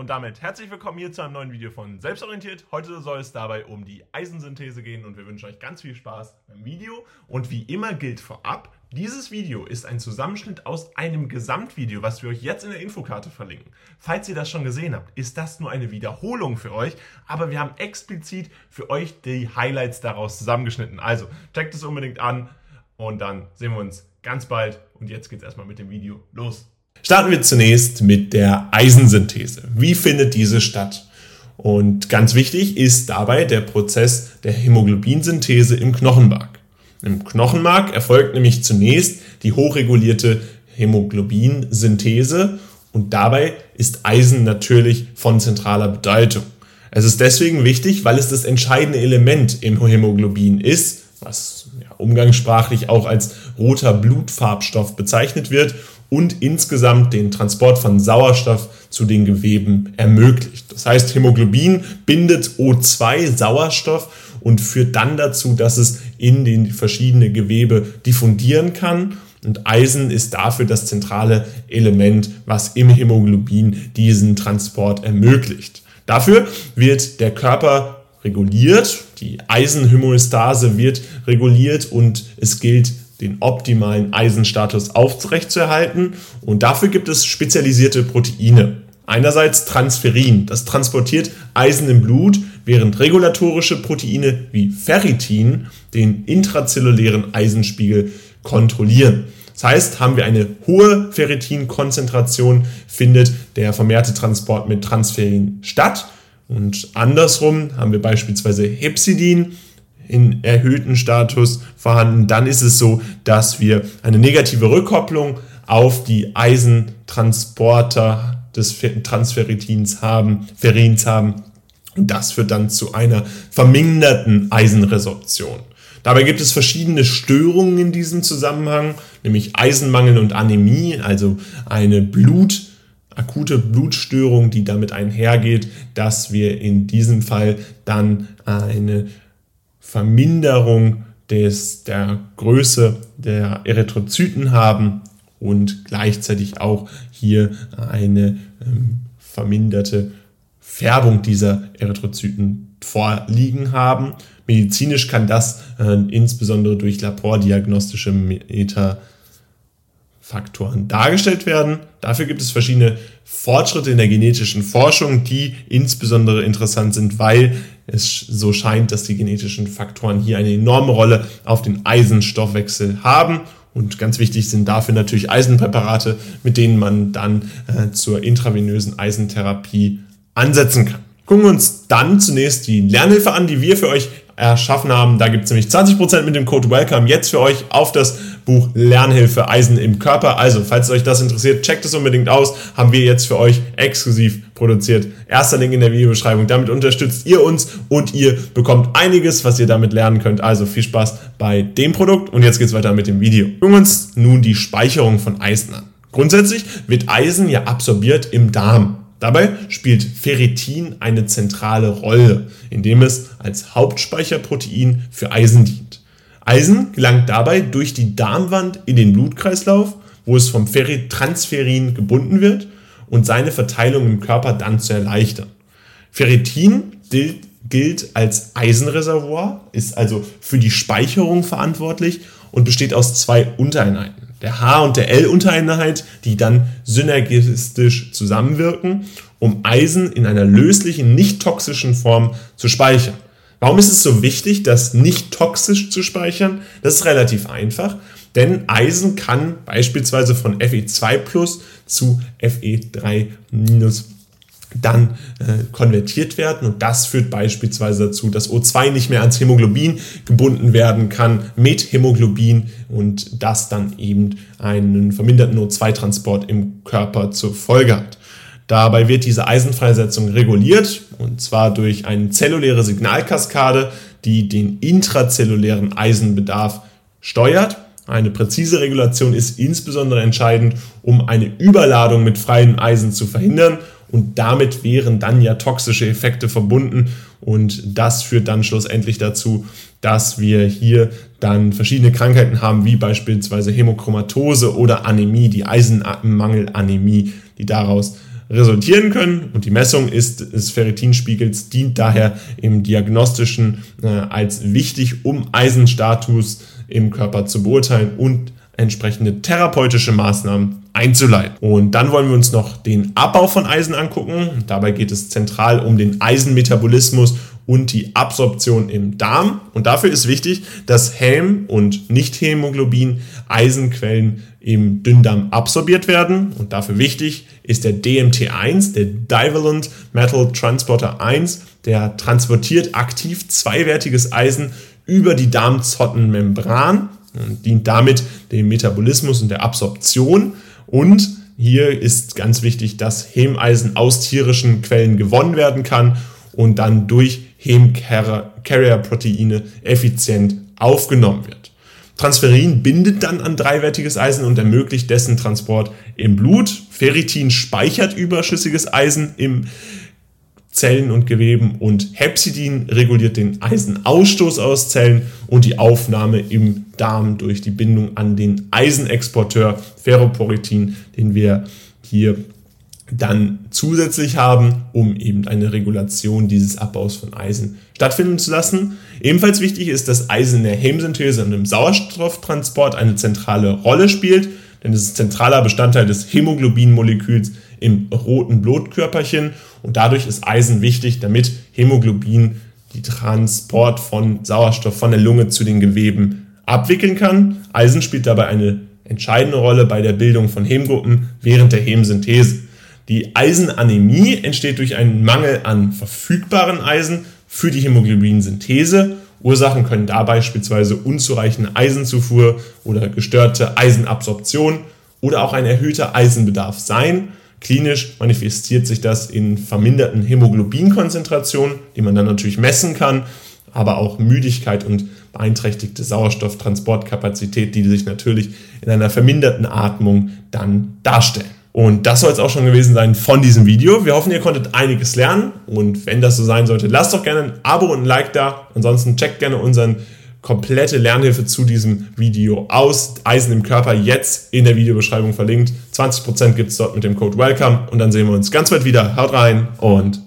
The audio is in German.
Und damit herzlich willkommen hier zu einem neuen Video von Selbstorientiert. Heute soll es dabei um die Eisensynthese gehen und wir wünschen euch ganz viel Spaß beim Video. Und wie immer gilt vorab, dieses Video ist ein Zusammenschnitt aus einem Gesamtvideo, was wir euch jetzt in der Infokarte verlinken. Falls ihr das schon gesehen habt, ist das nur eine Wiederholung für euch, aber wir haben explizit für euch die Highlights daraus zusammengeschnitten. Also checkt es unbedingt an und dann sehen wir uns ganz bald. Und jetzt geht es erstmal mit dem Video los. Starten wir zunächst mit der Eisensynthese. Wie findet diese statt? Und ganz wichtig ist dabei der Prozess der Hämoglobinsynthese im Knochenmark. Im Knochenmark erfolgt nämlich zunächst die hochregulierte Hämoglobinsynthese und dabei ist Eisen natürlich von zentraler Bedeutung. Es ist deswegen wichtig, weil es das entscheidende Element im Hämoglobin ist, was umgangssprachlich auch als roter Blutfarbstoff bezeichnet wird und insgesamt den Transport von Sauerstoff zu den Geweben ermöglicht. Das heißt, Hämoglobin bindet O2 Sauerstoff und führt dann dazu, dass es in den verschiedenen Gewebe diffundieren kann. Und Eisen ist dafür das zentrale Element, was im Hämoglobin diesen Transport ermöglicht. Dafür wird der Körper reguliert, die Eisenhomöostase wird reguliert und es gilt den optimalen Eisenstatus aufrechtzuerhalten. Und dafür gibt es spezialisierte Proteine. Einerseits Transferin, das transportiert Eisen im Blut, während regulatorische Proteine wie Ferritin den intrazellulären Eisenspiegel kontrollieren. Das heißt, haben wir eine hohe Ferritinkonzentration, findet der vermehrte Transport mit Transferin statt. Und andersrum haben wir beispielsweise Hepsidin, in erhöhten Status vorhanden, dann ist es so, dass wir eine negative Rückkopplung auf die Eisentransporter des Transferitins haben, Ferins haben. Und das führt dann zu einer verminderten Eisenresorption. Dabei gibt es verschiedene Störungen in diesem Zusammenhang, nämlich Eisenmangel und Anämie, also eine Blut, akute Blutstörung, die damit einhergeht, dass wir in diesem Fall dann eine Verminderung des, der Größe der Erythrozyten haben und gleichzeitig auch hier eine ähm, verminderte Färbung dieser Erythrozyten vorliegen haben. Medizinisch kann das äh, insbesondere durch labordiagnostische Meta Faktoren dargestellt werden. Dafür gibt es verschiedene Fortschritte in der genetischen Forschung, die insbesondere interessant sind, weil es so scheint, dass die genetischen Faktoren hier eine enorme Rolle auf den Eisenstoffwechsel haben. Und ganz wichtig sind dafür natürlich Eisenpräparate, mit denen man dann äh, zur intravenösen Eisentherapie ansetzen kann. Gucken wir uns dann zunächst die Lernhilfe an, die wir für euch erschaffen haben. Da gibt es nämlich 20% mit dem Code WELCOME jetzt für euch auf das Buch Lernhilfe Eisen im Körper. Also, falls euch das interessiert, checkt es unbedingt aus. Haben wir jetzt für euch exklusiv produziert. Erster Link in der Videobeschreibung. Damit unterstützt ihr uns und ihr bekommt einiges, was ihr damit lernen könnt. Also viel Spaß bei dem Produkt und jetzt geht's weiter mit dem Video. Gucken wir uns nun die Speicherung von Eisen an. Grundsätzlich wird Eisen ja absorbiert im Darm. Dabei spielt Ferritin eine zentrale Rolle, indem es als Hauptspeicherprotein für Eisen dient. Eisen gelangt dabei durch die Darmwand in den Blutkreislauf, wo es vom Ferritransferin gebunden wird und seine Verteilung im Körper dann zu erleichtern. Ferritin gilt als Eisenreservoir, ist also für die Speicherung verantwortlich und besteht aus zwei Untereinheiten der H- und der L-Untereinheit, die dann synergistisch zusammenwirken, um Eisen in einer löslichen, nicht toxischen Form zu speichern. Warum ist es so wichtig, das nicht toxisch zu speichern? Das ist relativ einfach, denn Eisen kann beispielsweise von Fe2 plus zu Fe3 minus dann äh, konvertiert werden und das führt beispielsweise dazu, dass O2 nicht mehr ans Hämoglobin gebunden werden kann mit Hämoglobin und das dann eben einen verminderten O2-Transport im Körper zur Folge hat. Dabei wird diese Eisenfreisetzung reguliert und zwar durch eine zelluläre Signalkaskade, die den intrazellulären Eisenbedarf steuert. Eine präzise Regulation ist insbesondere entscheidend, um eine Überladung mit freiem Eisen zu verhindern und damit wären dann ja toxische Effekte verbunden und das führt dann schlussendlich dazu, dass wir hier dann verschiedene Krankheiten haben, wie beispielsweise Hämochromatose oder Anämie, die Eisenmangelanämie, die daraus resultieren können. Und die Messung ist, des Ferritinspiegels dient daher im diagnostischen äh, als wichtig, um Eisenstatus im Körper zu beurteilen und entsprechende therapeutische Maßnahmen einzuleiten. Und dann wollen wir uns noch den Abbau von Eisen angucken. Dabei geht es zentral um den Eisenmetabolismus und die Absorption im Darm. Und dafür ist wichtig, dass Helm und Nicht-Hämoglobin Eisenquellen im Dünndarm absorbiert werden. Und dafür wichtig ist der DMT1, der Divalent Metal Transporter 1, der transportiert aktiv zweiwertiges Eisen über die Darmzottenmembran und dient damit dem Metabolismus und der Absorption. Und hier ist ganz wichtig, dass Hemeisen aus tierischen Quellen gewonnen werden kann und dann durch Hem-Carrier-Proteine effizient aufgenommen wird. Transferin bindet dann an dreiwertiges Eisen und ermöglicht dessen Transport im Blut. Ferritin speichert überschüssiges Eisen im Zellen und Geweben und Hepzidin reguliert den Eisenausstoß aus Zellen und die Aufnahme im Darm durch die Bindung an den Eisenexporteur Ferroporitin, den wir hier dann zusätzlich haben, um eben eine Regulation dieses Abbaus von Eisen stattfinden zu lassen. Ebenfalls wichtig ist, dass Eisen in der Hemsynthese und im Sauerstofftransport eine zentrale Rolle spielt, denn es ist zentraler Bestandteil des Hämoglobinmoleküls im roten Blutkörperchen und dadurch ist Eisen wichtig, damit Hämoglobin die Transport von Sauerstoff von der Lunge zu den Geweben abwickeln kann. Eisen spielt dabei eine entscheidende Rolle bei der Bildung von Hemgruppen während der Hemsynthese. Die Eisenanämie entsteht durch einen Mangel an verfügbaren Eisen für die Hämoglobinsynthese. Ursachen können da beispielsweise unzureichende Eisenzufuhr oder gestörte Eisenabsorption oder auch ein erhöhter Eisenbedarf sein. Klinisch manifestiert sich das in verminderten Hämoglobinkonzentrationen, die man dann natürlich messen kann, aber auch Müdigkeit und beeinträchtigte Sauerstofftransportkapazität, die sich natürlich in einer verminderten Atmung dann darstellen. Und das soll es auch schon gewesen sein von diesem Video. Wir hoffen, ihr konntet einiges lernen. Und wenn das so sein sollte, lasst doch gerne ein Abo und ein Like da. Ansonsten checkt gerne unseren komplette Lernhilfe zu diesem Video aus. Eisen im Körper jetzt in der Videobeschreibung verlinkt. 20% gibt es dort mit dem Code WELCOME und dann sehen wir uns ganz bald wieder. Haut rein und